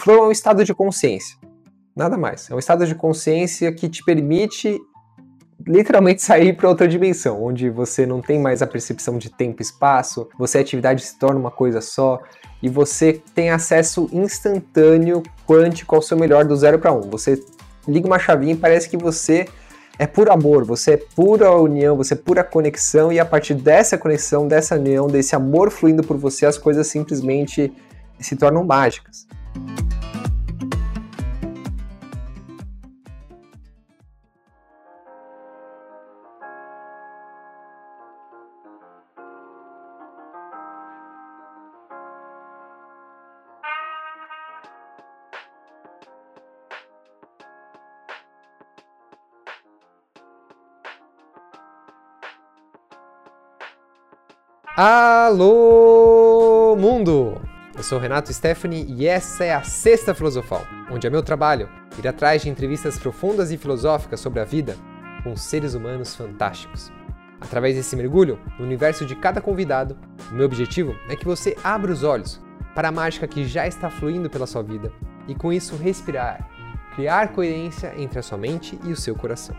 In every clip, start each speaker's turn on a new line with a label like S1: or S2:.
S1: flow é um estado de consciência. Nada mais. É um estado de consciência que te permite literalmente sair para outra dimensão, onde você não tem mais a percepção de tempo e espaço, você a atividade se torna uma coisa só e você tem acesso instantâneo, quântico ao seu melhor do zero para um. Você liga uma chavinha e parece que você é puro amor, você é pura união, você é pura conexão e a partir dessa conexão, dessa união, desse amor fluindo por você, as coisas simplesmente se tornam mágicas. Alô, mundo! Eu sou Renato Stephanie e essa é a Sexta Filosofal, onde é meu trabalho ir atrás de entrevistas profundas e filosóficas sobre a vida com seres humanos fantásticos. Através desse mergulho no universo de cada convidado, o meu objetivo é que você abra os olhos para a mágica que já está fluindo pela sua vida e com isso respirar, criar coerência entre a sua mente e o seu coração.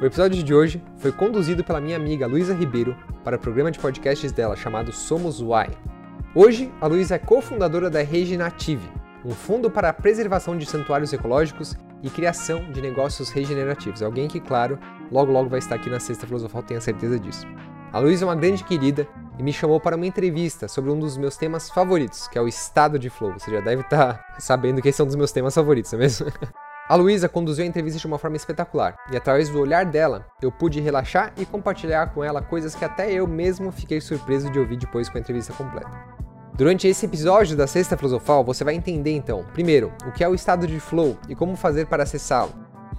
S1: O episódio de hoje foi conduzido pela minha amiga Luísa Ribeiro para o programa de podcasts dela chamado Somos Why. Hoje, a Luísa é cofundadora da Regenative, um fundo para a preservação de santuários ecológicos e criação de negócios regenerativos. Alguém que, claro, logo logo vai estar aqui na Sexta Filosofal, tenho certeza disso. A Luísa é uma grande querida e me chamou para uma entrevista sobre um dos meus temas favoritos, que é o estado de flow. Você já deve estar sabendo que esse é um dos meus temas favoritos, não é mesmo? A Luísa conduziu a entrevista de uma forma espetacular, e através do olhar dela, eu pude relaxar e compartilhar com ela coisas que até eu mesmo fiquei surpreso de ouvir depois com a entrevista completa. Durante esse episódio da Sexta Filosofal, você vai entender então, primeiro, o que é o estado de flow e como fazer para acessá-lo,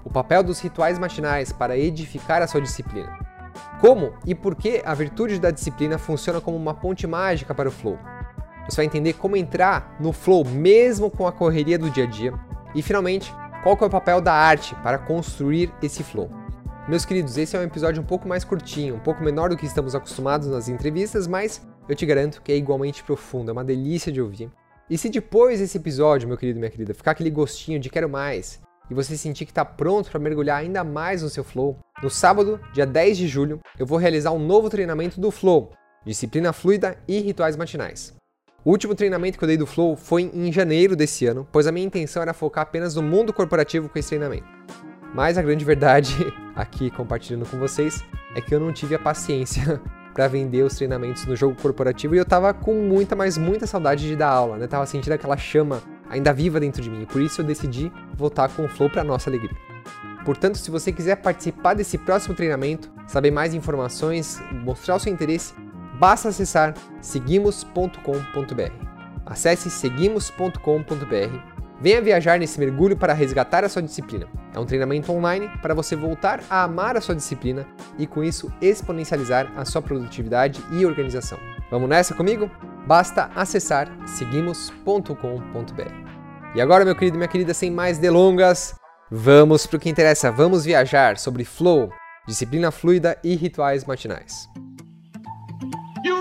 S1: o papel dos rituais matinais para edificar a sua disciplina, como e por que a virtude da disciplina funciona como uma ponte mágica para o flow. Você vai entender como entrar no flow mesmo com a correria do dia a dia. E finalmente, qual é o papel da arte para construir esse flow? Meus queridos, esse é um episódio um pouco mais curtinho, um pouco menor do que estamos acostumados nas entrevistas, mas eu te garanto que é igualmente profundo, é uma delícia de ouvir. E se depois desse episódio, meu querido e minha querida, ficar aquele gostinho de quero mais, e você sentir que está pronto para mergulhar ainda mais no seu flow, no sábado, dia 10 de julho, eu vou realizar um novo treinamento do Flow, disciplina fluida e rituais matinais. O último treinamento que eu dei do Flow foi em janeiro desse ano, pois a minha intenção era focar apenas no mundo corporativo com esse treinamento. Mas a grande verdade, aqui compartilhando com vocês, é que eu não tive a paciência para vender os treinamentos no jogo corporativo e eu tava com muita, mas muita saudade de dar aula, né? Tava sentindo aquela chama ainda viva dentro de mim, e por isso eu decidi voltar com o Flow para nossa alegria. Portanto, se você quiser participar desse próximo treinamento, saber mais informações, mostrar o seu interesse, basta acessar seguimos.com.br. Acesse seguimos.com.br. Venha viajar nesse mergulho para resgatar a sua disciplina. É um treinamento online para você voltar a amar a sua disciplina e com isso exponencializar a sua produtividade e organização. Vamos nessa comigo? Basta acessar seguimos.com.br. E agora, meu querido e minha querida, sem mais delongas, vamos para o que interessa. Vamos viajar sobre flow, disciplina fluida e rituais matinais.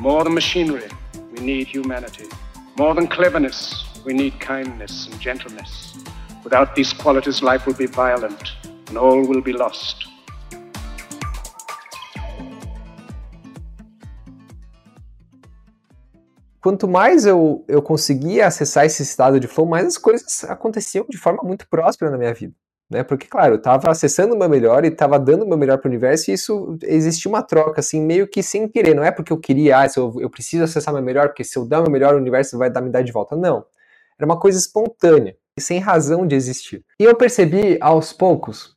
S2: More than machinery, we need humanity. More than cleverness, we need kindness and gentleness. Without these qualities, life will be violent and all will be lost.
S1: Quanto mais eu, eu conseguia acessar esse estado de flow, mais as coisas aconteciam de forma muito próspera na minha vida né? Porque, claro, eu estava acessando o meu melhor e estava dando o meu melhor para o universo e isso existia uma troca, assim, meio que sem querer. Não é porque eu queria, ah, eu, eu preciso acessar meu melhor, porque se eu dar o meu melhor, o universo vai dar, me dar de volta. Não. Era uma coisa espontânea e sem razão de existir. E eu percebi aos poucos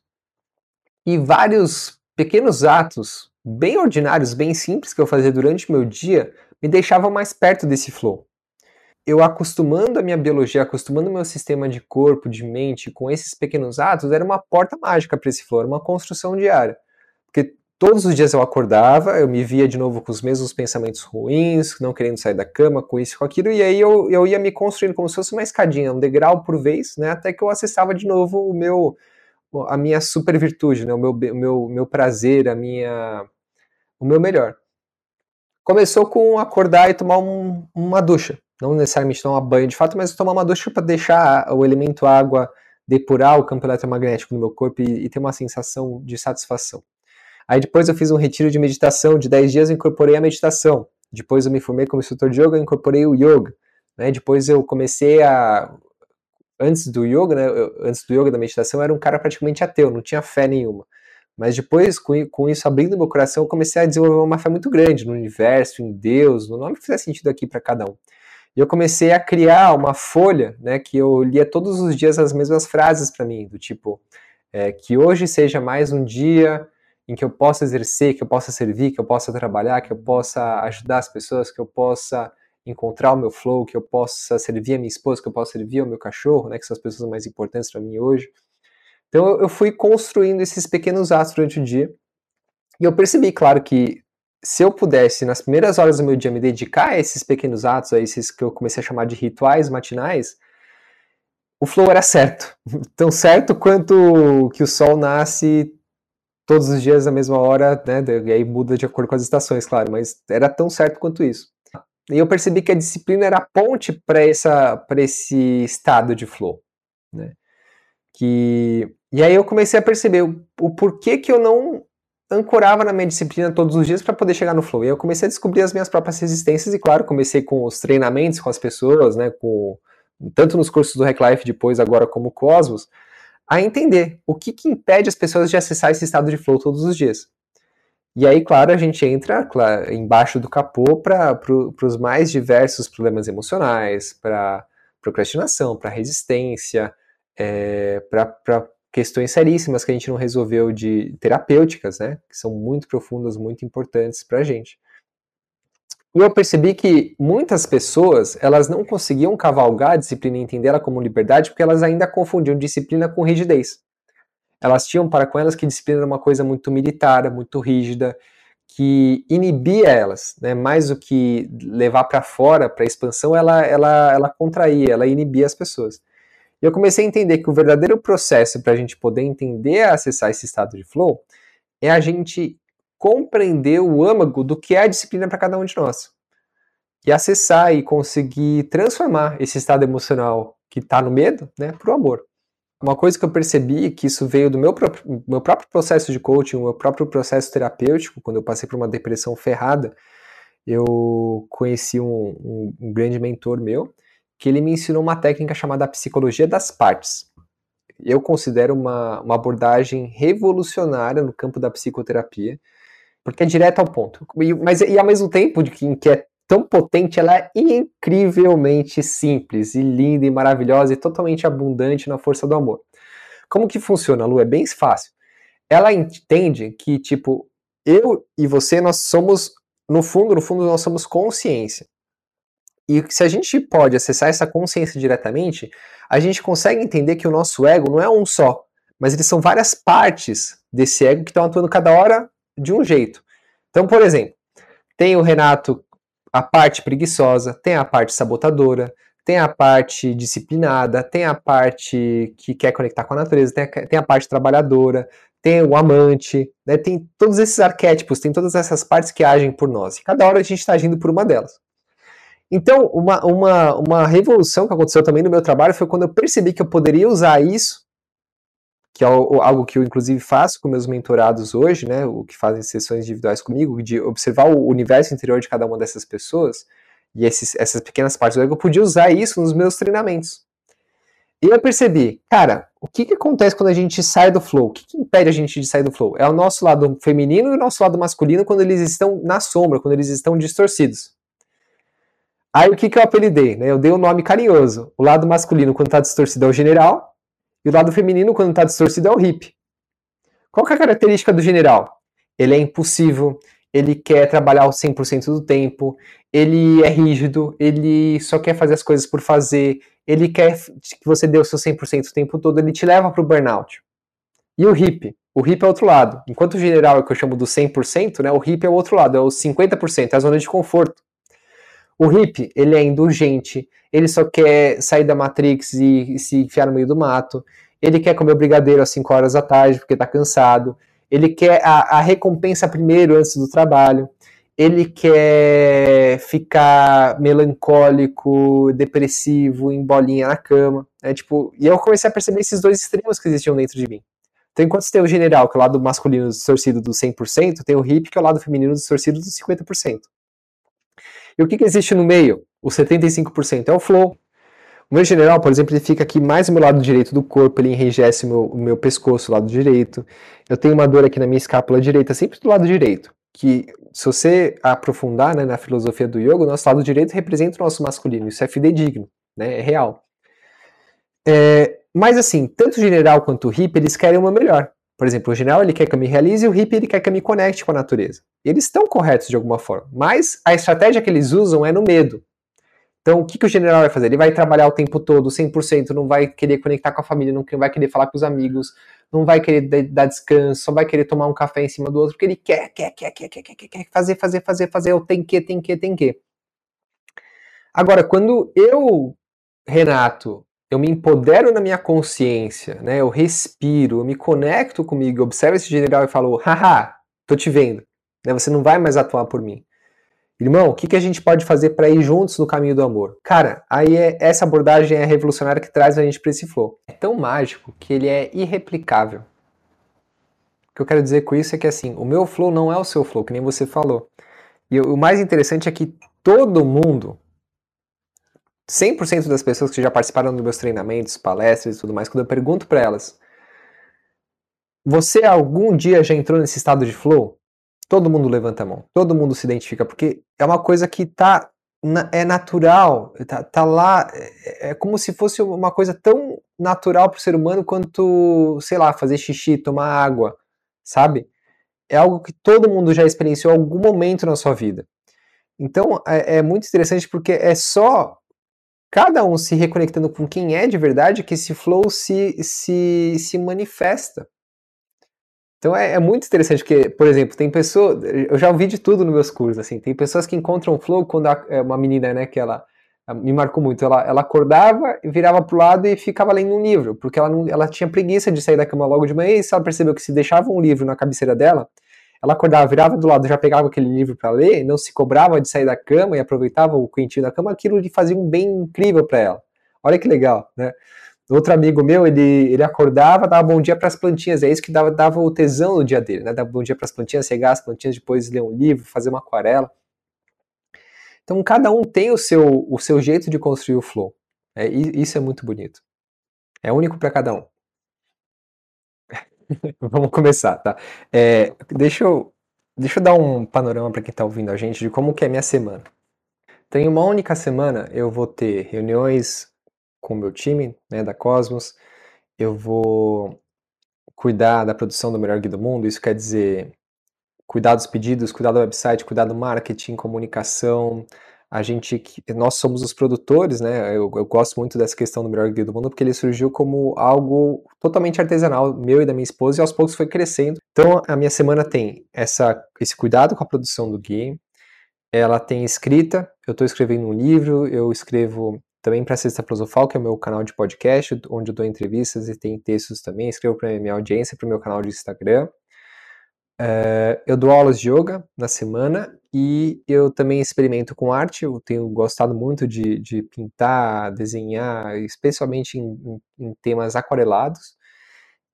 S1: que vários pequenos atos, bem ordinários, bem simples que eu fazia durante o meu dia, me deixavam mais perto desse flow. Eu acostumando a minha biologia, acostumando o meu sistema de corpo, de mente com esses pequenos atos, era uma porta mágica para esse flow, uma construção diária. Porque todos os dias eu acordava, eu me via de novo com os mesmos pensamentos ruins, não querendo sair da cama, com isso, com aquilo, e aí eu, eu ia me construindo como se fosse uma escadinha, um degrau por vez, né, até que eu acessava de novo o meu, a minha super virtude, né, o meu, meu, meu prazer, a minha, o meu melhor. Começou com acordar e tomar um, uma ducha, não necessariamente tomar banho de fato, mas tomar uma ducha para deixar o elemento água depurar o campo eletromagnético no meu corpo e, e ter uma sensação de satisfação. Aí depois eu fiz um retiro de meditação de 10 dias, incorporei a meditação. Depois eu me formei como instrutor de yoga, incorporei o yoga. Né? Depois eu comecei a antes do yoga, né, antes do yoga da meditação, eu era um cara praticamente ateu, não tinha fé nenhuma. Mas depois, com, com isso abrindo meu coração, eu comecei a desenvolver uma fé muito grande no universo, em Deus, no nome que fizer sentido aqui para cada um. E eu comecei a criar uma folha, né, que eu lia todos os dias as mesmas frases para mim, do tipo, é, que hoje seja mais um dia em que eu possa exercer, que eu possa servir, que eu possa trabalhar, que eu possa ajudar as pessoas, que eu possa encontrar o meu flow, que eu possa servir a minha esposa, que eu possa servir ao meu cachorro, né, que são as pessoas mais importantes para mim hoje. Então eu fui construindo esses pequenos atos durante o dia. E eu percebi, claro, que se eu pudesse, nas primeiras horas do meu dia, me dedicar a esses pequenos atos, a esses que eu comecei a chamar de rituais matinais, o flow era certo. Tão certo quanto que o sol nasce todos os dias na mesma hora, né? E aí muda de acordo com as estações, claro, mas era tão certo quanto isso. E eu percebi que a disciplina era a ponte para esse estado de flow, né? Que e aí eu comecei a perceber o, o porquê que eu não ancorava na minha disciplina todos os dias para poder chegar no flow. E eu comecei a descobrir as minhas próprias resistências e claro, comecei com os treinamentos com as pessoas, né, com tanto nos cursos do Hack Life depois agora como Cosmos, a entender o que, que impede as pessoas de acessar esse estado de flow todos os dias. E aí, claro, a gente entra claro, embaixo do capô para pro, os mais diversos problemas emocionais, para procrastinação, para resistência, é, para questões seríssimas que a gente não resolveu de terapêuticas, né? Que são muito profundas, muito importantes para a gente. E eu percebi que muitas pessoas, elas não conseguiam cavalgar a disciplina e entender ela como liberdade porque elas ainda confundiam disciplina com rigidez. Elas tinham para com elas que disciplina era uma coisa muito militar, muito rígida, que inibia elas, né? mais do que levar para fora, para expansão, ela, ela, ela contraía, ela inibia as pessoas. E eu comecei a entender que o verdadeiro processo para a gente poder entender e acessar esse estado de flow é a gente compreender o âmago do que é a disciplina para cada um de nós. E acessar e conseguir transformar esse estado emocional que está no medo né, para o amor. Uma coisa que eu percebi que isso veio do meu próprio, meu próprio processo de coaching, o meu próprio processo terapêutico, quando eu passei por uma depressão ferrada, eu conheci um, um, um grande mentor meu, que ele me ensinou uma técnica chamada psicologia das partes. Eu considero uma, uma abordagem revolucionária no campo da psicoterapia, porque é direto ao ponto. E, mas e ao mesmo tempo de que, que é tão potente, ela é incrivelmente simples e linda e maravilhosa e totalmente abundante na força do amor. Como que funciona, Lu? É bem fácil. Ela entende que, tipo, eu e você, nós somos, no fundo, no fundo, nós somos consciência. E se a gente pode acessar essa consciência diretamente, a gente consegue entender que o nosso ego não é um só, mas eles são várias partes desse ego que estão atuando cada hora de um jeito. Então, por exemplo, tem o Renato, a parte preguiçosa, tem a parte sabotadora, tem a parte disciplinada, tem a parte que quer conectar com a natureza, tem a, tem a parte trabalhadora, tem o amante, né, tem todos esses arquétipos, tem todas essas partes que agem por nós. E cada hora a gente está agindo por uma delas. Então, uma, uma, uma revolução que aconteceu também no meu trabalho foi quando eu percebi que eu poderia usar isso que é algo que eu inclusive faço com meus mentorados hoje, né, o que fazem sessões individuais comigo, de observar o universo interior de cada uma dessas pessoas e esses, essas pequenas partes do ego, eu podia usar isso nos meus treinamentos. E eu percebi, cara, o que, que acontece quando a gente sai do flow? O que, que impede a gente de sair do flow? É o nosso lado feminino e o nosso lado masculino quando eles estão na sombra, quando eles estão distorcidos. Aí o que, que eu apelidei? Né? Eu dei um nome carinhoso. O lado masculino, quando está distorcido, é o general, e o lado feminino, quando está distorcido, é o hippie. Qual é a característica do general? Ele é impulsivo, ele quer trabalhar o 100% do tempo, ele é rígido, ele só quer fazer as coisas por fazer, ele quer que você dê o seu 100% o tempo todo, ele te leva para o burnout. E o hippie? O hippie é o outro lado. Enquanto o general é o que eu chamo do 100%, né, o hippie é o outro lado, é o 50%, é a zona de conforto. O hippie, ele é indulgente, ele só quer sair da Matrix e, e se enfiar no meio do mato, ele quer comer o brigadeiro às 5 horas da tarde porque está cansado, ele quer a, a recompensa primeiro antes do trabalho, ele quer ficar melancólico, depressivo, em bolinha na cama. É tipo, e eu comecei a perceber esses dois extremos que existiam dentro de mim. Então, enquanto tem o general, que é o lado masculino distorcido do 100%, tem o hippie, que é o lado feminino distorcido do 50%. E o que, que existe no meio? O 75% é o flow, o meu general, por exemplo, ele fica aqui mais no meu lado direito do corpo, ele enrijece o meu, o meu pescoço, lado direito. Eu tenho uma dor aqui na minha escápula direita, sempre do lado direito. Que, se você aprofundar né, na filosofia do yoga, o nosso lado direito representa o nosso masculino. Isso é fidedigno, né, é real. É, mas assim, tanto o general quanto o hippie, eles querem uma melhor. Por exemplo, o general ele quer que eu me realize e o hippie ele quer que eu me conecte com a natureza. Eles estão corretos de alguma forma, mas a estratégia que eles usam é no medo. Então, o que, que o general vai fazer? Ele vai trabalhar o tempo todo, 100%, não vai querer conectar com a família, não vai querer falar com os amigos, não vai querer dar descanso, só vai querer tomar um café em cima do outro, porque ele quer, quer, quer, quer, quer, quer, quer, quer fazer, fazer, fazer, fazer, eu tenho que, tem que, tem que. Agora, quando eu, Renato, eu me empodero na minha consciência, né? Eu respiro, eu me conecto comigo, observo esse general e falo, haha, tô te vendo, né? Você não vai mais atuar por mim. Irmão, o que, que a gente pode fazer para ir juntos no caminho do amor? Cara, aí é, essa abordagem é revolucionária que traz a gente para esse flow. É tão mágico que ele é irreplicável. O que eu quero dizer com isso é que assim, o meu flow não é o seu flow, que nem você falou. E o mais interessante é que todo mundo, 100% das pessoas que já participaram dos meus treinamentos, palestras e tudo mais, quando eu pergunto para elas, você algum dia já entrou nesse estado de flow? todo mundo levanta a mão, todo mundo se identifica, porque é uma coisa que tá é natural, tá, tá lá, é, é, como se fosse uma coisa tão natural para o ser humano quanto, sei lá, fazer xixi, tomar água, sabe? É algo que todo mundo já experienciou em algum momento na sua vida. Então é, é muito interessante porque é só cada um se reconectando com quem é de verdade que esse flow se, se, se manifesta. Então é, é, muito interessante, porque, por exemplo, tem pessoas. Eu já ouvi de tudo nos meus cursos, assim. Tem pessoas que encontram flow quando a, é uma menina, né, que ela me marcou muito. Ela, ela acordava, virava pro lado e ficava lendo um livro, porque ela, não, ela tinha preguiça de sair da cama logo de manhã e se ela percebeu que se deixava um livro na cabeceira dela, ela acordava, virava do lado, já pegava aquele livro para ler, não se cobrava de sair da cama e aproveitava o quentinho da cama, aquilo lhe fazia um bem incrível para ela. Olha que legal, né? Outro amigo meu, ele, ele acordava, dava bom dia para as plantinhas, é isso que dava, dava o tesão no dia dele, né? Dava bom dia para as plantinhas, regar as plantinhas, depois ler um livro, fazer uma aquarela. Então, cada um tem o seu, o seu jeito de construir o flow. É, isso é muito bonito. É único para cada um. Vamos começar, tá? É, deixa, eu, deixa eu dar um panorama para quem está ouvindo a gente de como que é minha semana. Tem uma única semana eu vou ter reuniões com o meu time, né, da Cosmos. Eu vou cuidar da produção do melhor guia do mundo. Isso quer dizer cuidar dos pedidos, cuidar do website, cuidar do marketing, comunicação. A gente, nós somos os produtores, né? Eu, eu gosto muito dessa questão do melhor guia do mundo porque ele surgiu como algo totalmente artesanal, meu e da minha esposa, e aos poucos foi crescendo. Então, a minha semana tem essa, esse cuidado com a produção do guia, ela tem escrita, eu estou escrevendo um livro, eu escrevo também para a Sexta Filosofal, que é o meu canal de podcast, onde eu dou entrevistas e tem textos também. Escrevo para minha audiência, para o meu canal de Instagram. Uh, eu dou aulas de yoga na semana e eu também experimento com arte. Eu tenho gostado muito de, de pintar, desenhar, especialmente em, em, em temas aquarelados.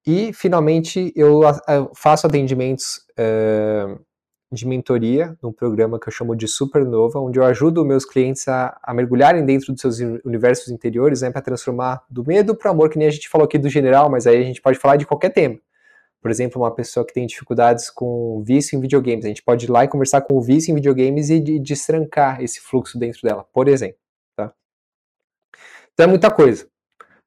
S1: E, finalmente, eu, eu faço atendimentos uh, de mentoria num programa que eu chamo de Supernova, onde eu ajudo meus clientes a, a mergulharem dentro dos seus universos interiores, né, para transformar do medo para o amor, que nem a gente falou aqui do general, mas aí a gente pode falar de qualquer tema. Por exemplo, uma pessoa que tem dificuldades com vício em videogames, a gente pode ir lá e conversar com o vício em videogames e de, destrancar esse fluxo dentro dela, por exemplo. Tá? Então é muita coisa.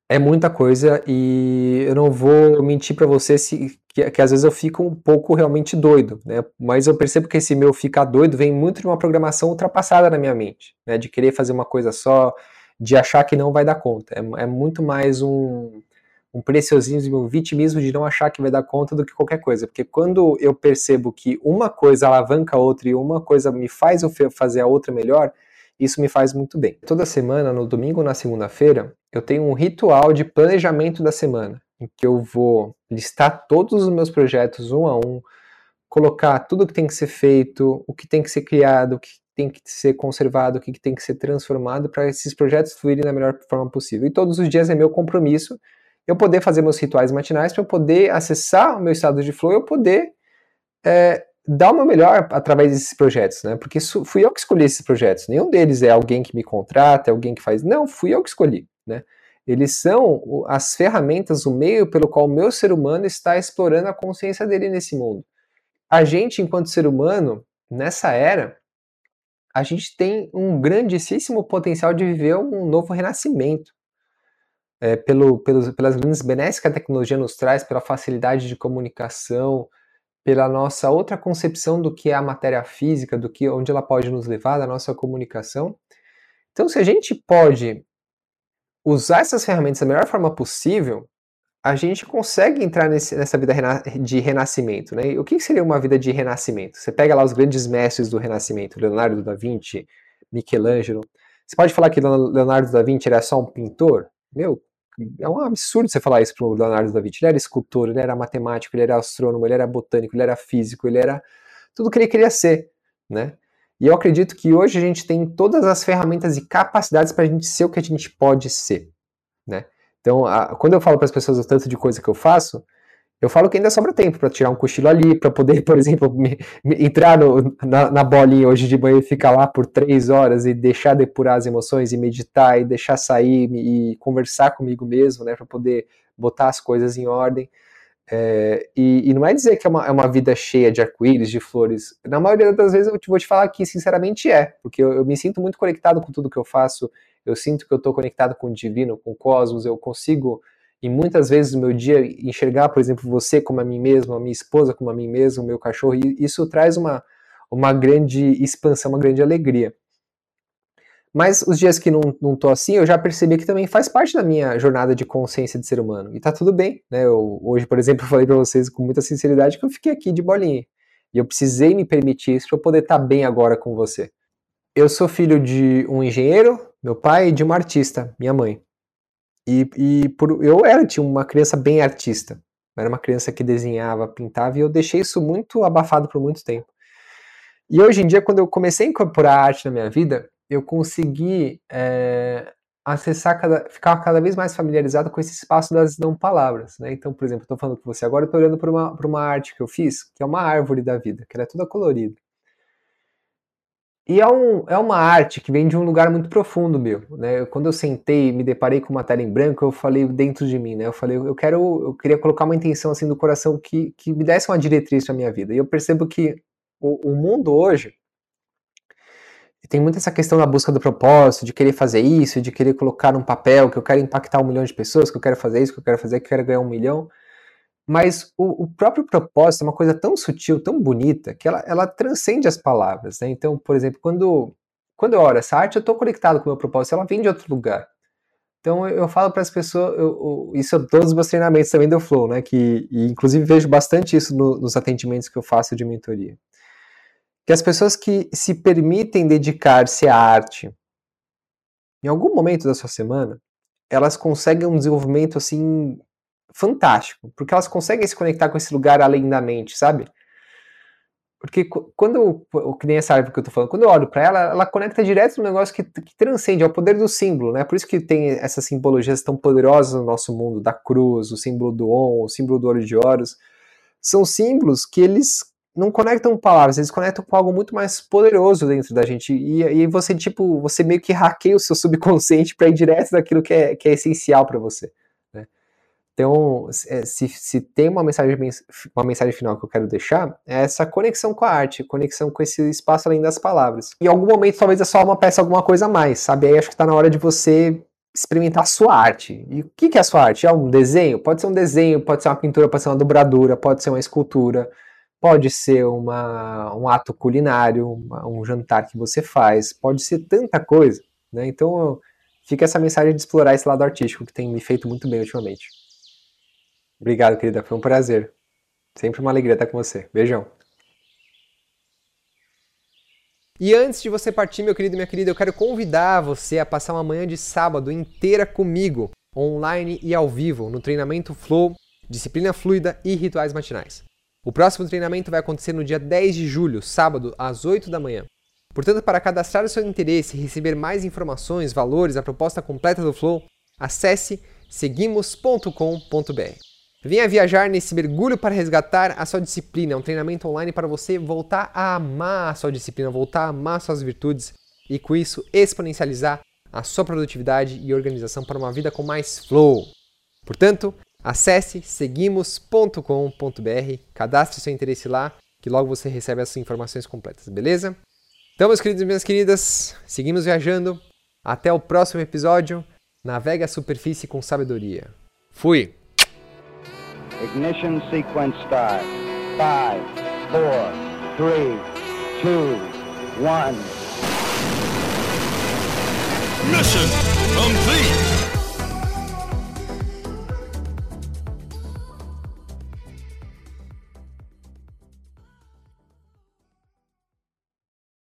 S1: é muita coisa e eu não vou mentir para você se, que, que, às vezes eu fico um pouco realmente doido, né? Mas eu percebo que esse meu ficar doido vem muito de uma programação ultrapassada na minha mente, né? De querer fazer uma coisa só, de achar que não vai dar conta. É, é muito mais um, um preciosismo, um vitimismo de não achar que vai dar conta do que qualquer coisa. Porque quando eu percebo que uma coisa alavanca a outra e uma coisa me faz eu fazer a outra melhor, isso me faz muito bem. Toda semana, no domingo ou na segunda-feira, eu tenho um ritual de planejamento da semana, em que eu vou listar todos os meus projetos um a um, colocar tudo o que tem que ser feito, o que tem que ser criado, o que tem que ser conservado, o que tem que ser transformado para esses projetos fluírem da melhor forma possível. E todos os dias é meu compromisso eu poder fazer meus rituais matinais para eu poder acessar o meu estado de flow eu poder é, dar o meu melhor através desses projetos, né? Porque fui eu que escolhi esses projetos. Nenhum deles é alguém que me contrata, é alguém que faz. Não, fui eu que escolhi, né? Eles são as ferramentas, o meio pelo qual o meu ser humano está explorando a consciência dele nesse mundo. A gente, enquanto ser humano, nessa era, a gente tem um grandíssimo potencial de viver um novo renascimento. É, pelo, pelas grandes benesses que a tecnologia nos traz, pela facilidade de comunicação, pela nossa outra concepção do que é a matéria física, do que onde ela pode nos levar, da nossa comunicação. Então, se a gente pode usar essas ferramentas da melhor forma possível, a gente consegue entrar nesse, nessa vida rena de renascimento. Né? O que seria uma vida de renascimento? Você pega lá os grandes mestres do renascimento, Leonardo da Vinci, Michelangelo. Você pode falar que Leonardo da Vinci era só um pintor? Meu, é um absurdo você falar isso para o Leonardo da Vinci. Ele era escultor, ele era matemático, ele era astrônomo, ele era botânico, ele era físico, ele era tudo que ele queria ser, né? E eu acredito que hoje a gente tem todas as ferramentas e capacidades para a gente ser o que a gente pode ser, né? Então, a, quando eu falo para as pessoas o tanto de coisa que eu faço, eu falo que ainda sobra tempo para tirar um cochilo ali, para poder, por exemplo, me, me, entrar no, na, na, bolinha hoje de manhã e ficar lá por três horas e deixar depurar as emoções e meditar e deixar sair e conversar comigo mesmo, né, para poder botar as coisas em ordem. É, e, e, não é dizer que é uma, é uma vida cheia de arco-íris, de flores. Na maioria das vezes eu te, vou te falar que sinceramente é, porque eu, eu me sinto muito conectado com tudo que eu faço, eu sinto que eu estou conectado com o divino, com o cosmos, eu consigo e muitas vezes no meu dia enxergar, por exemplo, você como a mim mesmo, a minha esposa como a mim mesmo, o meu cachorro, isso traz uma, uma grande expansão, uma grande alegria. Mas os dias que não, não tô assim, eu já percebi que também faz parte da minha jornada de consciência de ser humano. E tá tudo bem, né? Eu, hoje, por exemplo, eu falei para vocês com muita sinceridade que eu fiquei aqui de bolinha. E eu precisei me permitir isso para poder estar tá bem agora com você. Eu sou filho de um engenheiro, meu pai, e de uma artista, minha mãe. E, e por, eu era tinha uma criança bem artista. Eu era uma criança que desenhava, pintava, e eu deixei isso muito abafado por muito tempo. E hoje em dia, quando eu comecei a incorporar arte na minha vida, eu consegui é, acessar, cada, ficar cada vez mais familiarizado com esse espaço das não palavras. Né? Então, por exemplo, estou falando com você agora, estou olhando para uma, uma arte que eu fiz, que é uma árvore da vida, que ela é toda colorida. E é, um, é uma arte que vem de um lugar muito profundo meu, né? Quando eu sentei e me deparei com uma tela em branco, eu falei dentro de mim, né? Eu falei, eu quero, eu queria colocar uma intenção assim do coração que, que me desse uma diretriz para minha vida. E eu percebo que o, o mundo hoje tem muito essa questão da busca do propósito, de querer fazer isso, de querer colocar num papel que eu quero impactar um milhão de pessoas, que eu quero fazer isso, que eu quero fazer, que eu quero ganhar um milhão. Mas o, o, próprio propósito é uma coisa tão sutil, tão bonita, que ela, ela transcende as palavras. Né? Então, por exemplo, quando, quando eu oro essa arte, eu estou conectado com o meu propósito, ela vem de outro lugar. Então eu, eu falo para as pessoas, eu, eu, isso é todos os meus treinamentos também do Flow, né? Que, e inclusive vejo bastante isso no, nos atendimentos que eu faço de mentoria. Que as pessoas que se permitem dedicar-se à arte, em algum momento da sua semana, elas conseguem um desenvolvimento assim fantástico, porque elas conseguem se conectar com esse lugar além da mente, sabe? Porque quando, que nem essa árvore que eu tô falando, quando eu olho para ela, ela conecta direto no negócio que, que transcende, é o poder do símbolo, né? Por isso que tem essas simbologias tão poderosas no nosso mundo, da cruz, o símbolo do on, o símbolo do olho de Horus. São símbolos que eles não conectam palavras, eles conectam com algo muito mais poderoso dentro da gente. E aí você, tipo, você meio que hackeia o seu subconsciente para ir direto daquilo que é, que é essencial para você. Então, se, se tem uma mensagem, uma mensagem final que eu quero deixar, é essa conexão com a arte, conexão com esse espaço além das palavras. Em algum momento, talvez é só uma peça, alguma coisa a mais, sabe? Aí acho que está na hora de você experimentar a sua arte. E o que é a sua arte? É um desenho? Pode ser um desenho, pode ser uma pintura, pode ser uma dobradura, pode ser uma escultura, pode ser uma, um ato culinário, uma, um jantar que você faz, pode ser tanta coisa. Né? Então, fica essa mensagem de explorar esse lado artístico que tem me feito muito bem ultimamente. Obrigado, querida. Foi um prazer. Sempre uma alegria estar com você. Beijão. E antes de você partir, meu querido e minha querida, eu quero convidar você a passar uma manhã de sábado inteira comigo, online e ao vivo, no treinamento Flow, disciplina fluida e rituais matinais. O próximo treinamento vai acontecer no dia 10 de julho, sábado, às 8 da manhã. Portanto, para cadastrar o seu interesse e receber mais informações, valores, a proposta completa do Flow, acesse seguimos.com.br. Venha viajar nesse mergulho para resgatar a sua disciplina. É um treinamento online para você voltar a amar a sua disciplina, voltar a amar suas virtudes e com isso exponencializar a sua produtividade e organização para uma vida com mais flow. Portanto, acesse seguimos.com.br, cadastre seu interesse lá, que logo você recebe essas informações completas, beleza? Então, meus queridos e minhas queridas, seguimos viajando. Até o próximo episódio. Navega a superfície com sabedoria. Fui! Ignition sequence start. Five, four, three, two, one. Mission complete.